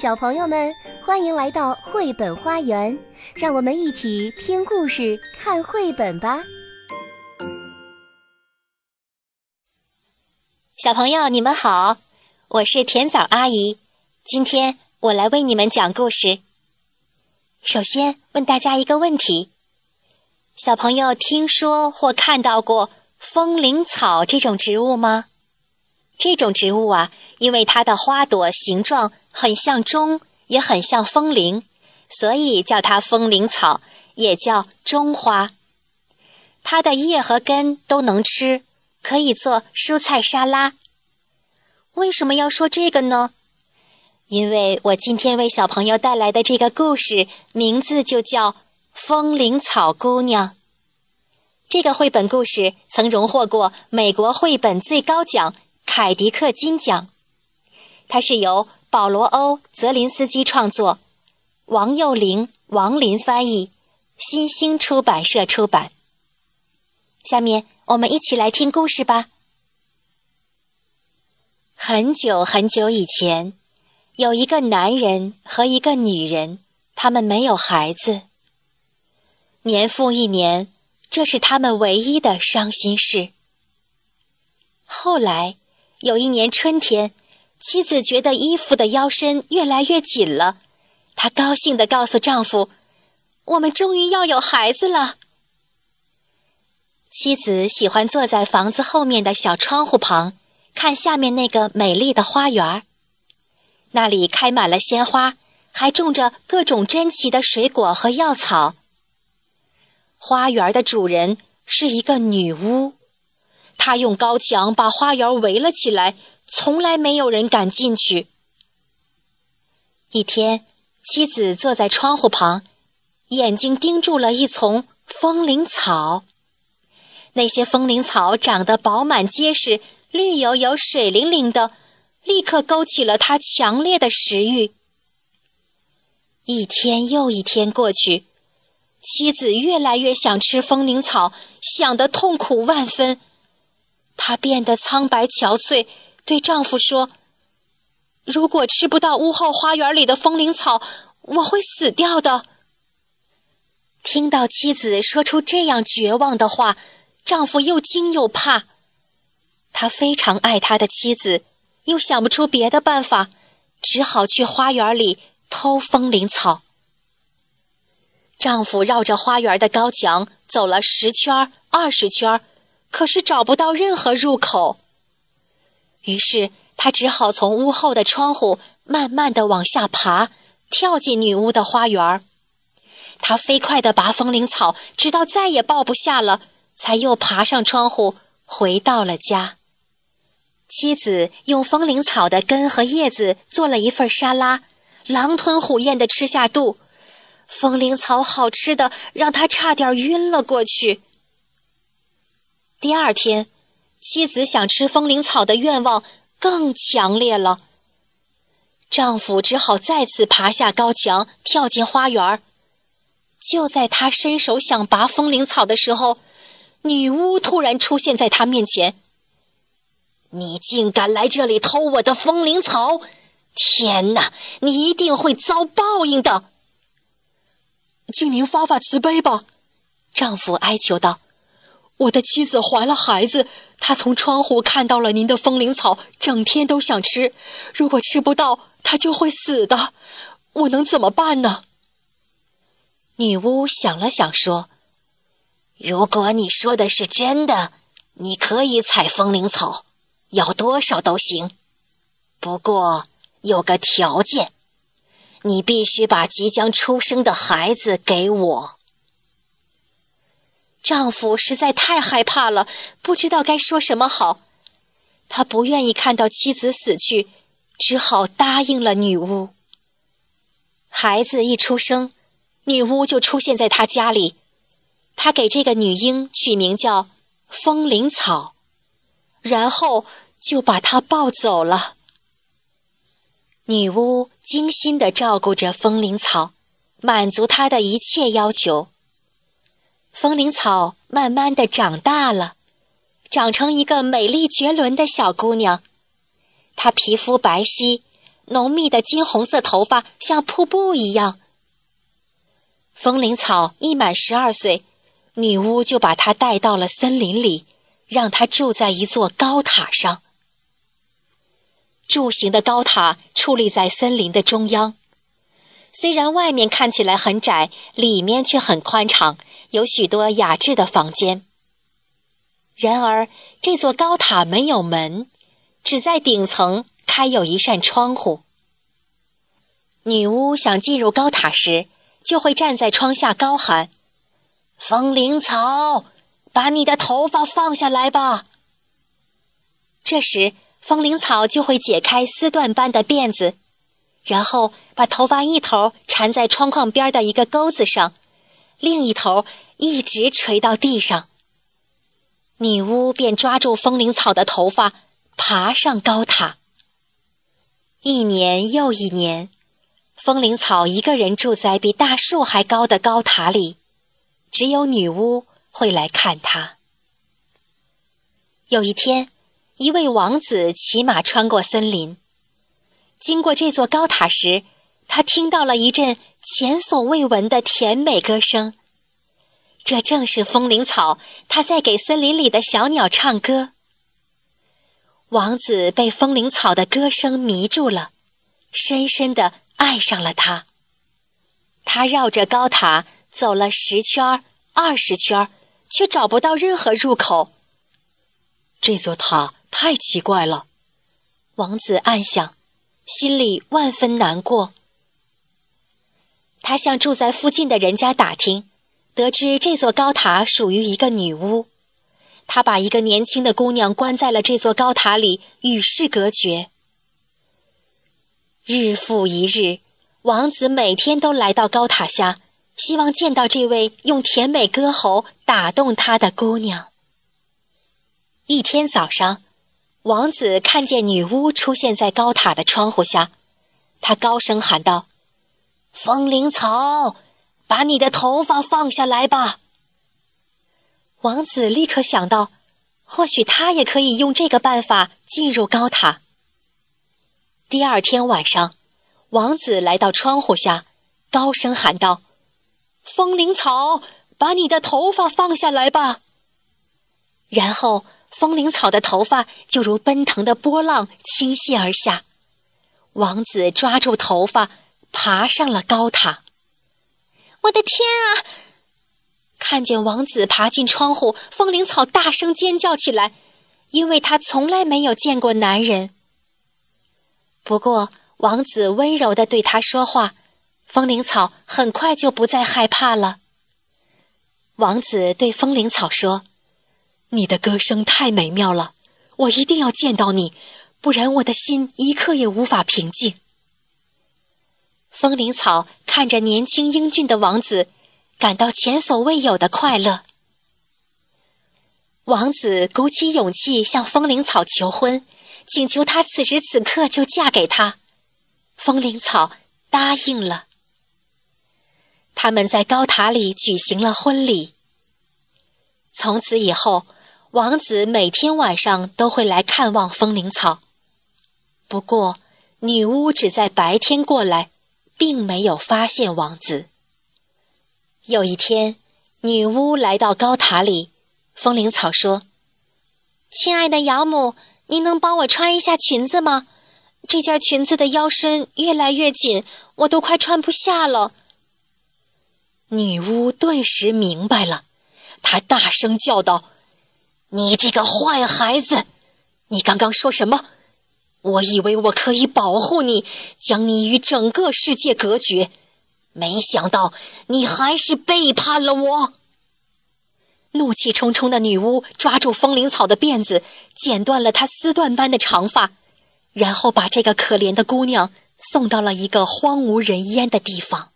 小朋友们，欢迎来到绘本花园，让我们一起听故事、看绘本吧。小朋友，你们好，我是甜枣阿姨。今天我来为你们讲故事。首先问大家一个问题：小朋友听说或看到过风铃草这种植物吗？这种植物啊，因为它的花朵形状很像钟，也很像风铃，所以叫它风铃草，也叫钟花。它的叶和根都能吃，可以做蔬菜沙拉。为什么要说这个呢？因为我今天为小朋友带来的这个故事名字就叫《风铃草姑娘》。这个绘本故事曾荣获过美国绘本最高奖。凯迪克金奖，它是由保罗·欧·泽林斯基创作，王幼玲、王林翻译，新兴出版社出版。下面我们一起来听故事吧。很久很久以前，有一个男人和一个女人，他们没有孩子。年复一年，这是他们唯一的伤心事。后来。有一年春天，妻子觉得衣服的腰身越来越紧了，她高兴地告诉丈夫：“我们终于要有孩子了。”妻子喜欢坐在房子后面的小窗户旁，看下面那个美丽的花园那里开满了鲜花，还种着各种珍奇的水果和药草。花园的主人是一个女巫。他用高墙把花园围了起来，从来没有人敢进去。一天，妻子坐在窗户旁，眼睛盯住了一丛风铃草。那些风铃草长得饱满结实，绿油油、水灵灵的，立刻勾起了他强烈的食欲。一天又一天过去，妻子越来越想吃风铃草，想得痛苦万分。她变得苍白憔悴，对丈夫说：“如果吃不到屋后花园里的风铃草，我会死掉的。”听到妻子说出这样绝望的话，丈夫又惊又怕。他非常爱他的妻子，又想不出别的办法，只好去花园里偷风铃草。丈夫绕着花园的高墙走了十圈、二十圈。可是找不到任何入口，于是他只好从屋后的窗户慢慢的往下爬，跳进女巫的花园。他飞快地拔风铃草，直到再也抱不下了，才又爬上窗户，回到了家。妻子用风铃草的根和叶子做了一份沙拉，狼吞虎咽地吃下肚。风铃草好吃的让他差点晕了过去。第二天，妻子想吃风铃草的愿望更强烈了。丈夫只好再次爬下高墙，跳进花园。就在他伸手想拔风铃草的时候，女巫突然出现在他面前。“你竟敢来这里偷我的风铃草！天哪，你一定会遭报应的！”请您发发慈悲吧，丈夫哀求道。我的妻子怀了孩子，她从窗户看到了您的风铃草，整天都想吃。如果吃不到，她就会死的。我能怎么办呢？女巫想了想说：“如果你说的是真的，你可以采风铃草，要多少都行。不过有个条件，你必须把即将出生的孩子给我。”丈夫实在太害怕了，不知道该说什么好。他不愿意看到妻子死去，只好答应了女巫。孩子一出生，女巫就出现在他家里。他给这个女婴取名叫风铃草，然后就把她抱走了。女巫精心地照顾着风铃草，满足她的一切要求。风铃草慢慢的长大了，长成一个美丽绝伦的小姑娘。她皮肤白皙，浓密的金红色头发像瀑布一样。风铃草一满十二岁，女巫就把她带到了森林里，让她住在一座高塔上。柱形的高塔矗立在森林的中央，虽然外面看起来很窄，里面却很宽敞，有许多雅致的房间。然而，这座高塔没有门，只在顶层开有一扇窗户。女巫想进入高塔时，就会站在窗下高喊：“风铃草，把你的头发放下来吧。”这时，风铃草就会解开丝缎般的辫子，然后把头发一头缠在窗框边的一个钩子上，另一头一直垂到地上。女巫便抓住风铃草的头发，爬上高塔。一年又一年。风铃草一个人住在比大树还高的高塔里，只有女巫会来看他。有一天，一位王子骑马穿过森林，经过这座高塔时，他听到了一阵前所未闻的甜美歌声。这正是风铃草，它在给森林里的小鸟唱歌。王子被风铃草的歌声迷住了，深深的。爱上了它。他绕着高塔走了十圈、二十圈，却找不到任何入口。这座塔太奇怪了，王子暗想，心里万分难过。他向住在附近的人家打听，得知这座高塔属于一个女巫。他把一个年轻的姑娘关在了这座高塔里，与世隔绝。日复一日，王子每天都来到高塔下，希望见到这位用甜美歌喉打动他的姑娘。一天早上，王子看见女巫出现在高塔的窗户下，他高声喊道：“风铃草，把你的头发放下来吧。”王子立刻想到，或许他也可以用这个办法进入高塔。第二天晚上，王子来到窗户下，高声喊道：“风铃草，把你的头发放下来吧。”然后，风铃草的头发就如奔腾的波浪倾泻而下。王子抓住头发，爬上了高塔。我的天啊！看见王子爬进窗户，风铃草大声尖叫起来，因为他从来没有见过男人。不过，王子温柔地对他说话，风铃草很快就不再害怕了。王子对风铃草说：“你的歌声太美妙了，我一定要见到你，不然我的心一刻也无法平静。”风铃草看着年轻英俊的王子，感到前所未有的快乐。王子鼓起勇气向风铃草求婚。请求他此时此刻就嫁给他，风铃草答应了。他们在高塔里举行了婚礼。从此以后，王子每天晚上都会来看望风铃草。不过，女巫只在白天过来，并没有发现王子。有一天，女巫来到高塔里，风铃草说：“亲爱的养母。”您能帮我穿一下裙子吗？这件裙子的腰身越来越紧，我都快穿不下了。女巫顿时明白了，她大声叫道：“你这个坏孩子，你刚刚说什么？我以为我可以保护你，将你与整个世界隔绝，没想到你还是背叛了我。”怒气冲冲的女巫抓住风铃草的辫子，剪断了她丝缎般的长发，然后把这个可怜的姑娘送到了一个荒无人烟的地方。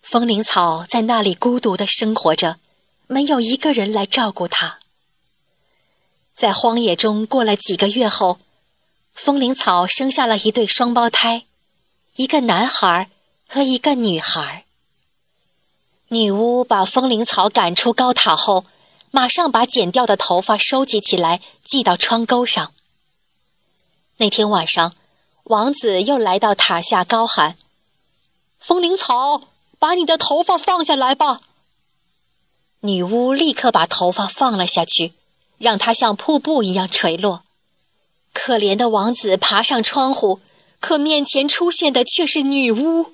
风铃草在那里孤独的生活着，没有一个人来照顾她。在荒野中过了几个月后，风铃草生下了一对双胞胎，一个男孩和一个女孩。女巫把风铃草赶出高塔后，马上把剪掉的头发收集起来，系到窗钩上。那天晚上，王子又来到塔下，高喊：“风铃草，把你的头发放下来吧！”女巫立刻把头发放了下去，让它像瀑布一样垂落。可怜的王子爬上窗户，可面前出现的却是女巫。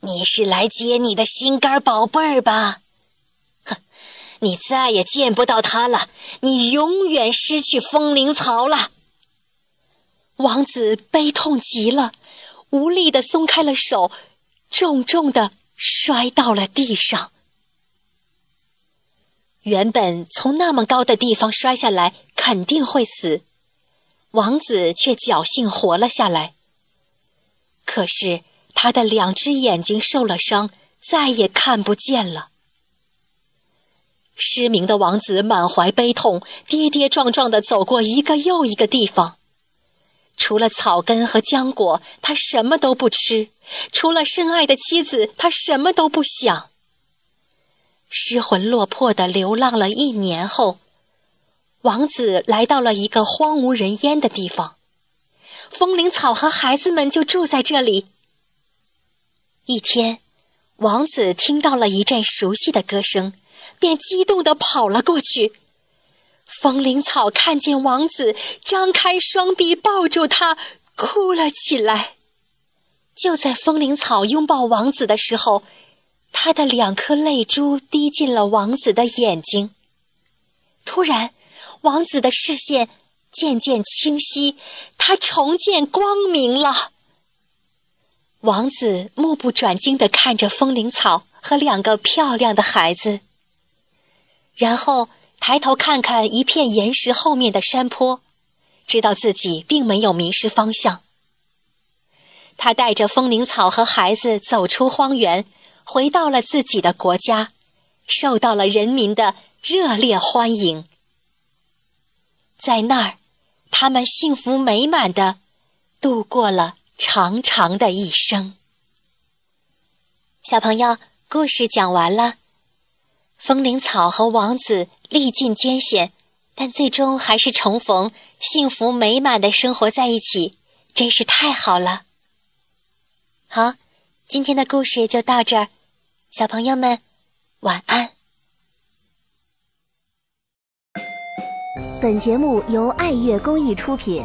你是来接你的心肝宝贝儿吧？哼，你再也见不到他了，你永远失去风铃草了。王子悲痛极了，无力地松开了手，重重地摔到了地上。原本从那么高的地方摔下来肯定会死，王子却侥幸活了下来。可是他的两只眼睛受了伤，再也看不见了。失明的王子满怀悲痛，跌跌撞撞地走过一个又一个地方。除了草根和浆果，他什么都不吃；除了深爱的妻子，他什么都不想。失魂落魄的流浪了一年后，王子来到了一个荒无人烟的地方。风铃草和孩子们就住在这里。一天，王子听到了一阵熟悉的歌声，便激动地跑了过去。风铃草看见王子，张开双臂抱住他，哭了起来。就在风铃草拥抱王子的时候，他的两颗泪珠滴进了王子的眼睛。突然，王子的视线渐渐清晰，他重见光明了。王子目不转睛地看着风铃草和两个漂亮的孩子，然后抬头看看一片岩石后面的山坡，知道自己并没有迷失方向。他带着风铃草和孩子走出荒原。回到了自己的国家，受到了人民的热烈欢迎。在那儿，他们幸福美满的度过了长长的一生。小朋友，故事讲完了。风铃草和王子历尽艰险，但最终还是重逢，幸福美满的生活在一起，真是太好了。好。今天的故事就到这儿，小朋友们晚安。本节目由爱乐公益出品。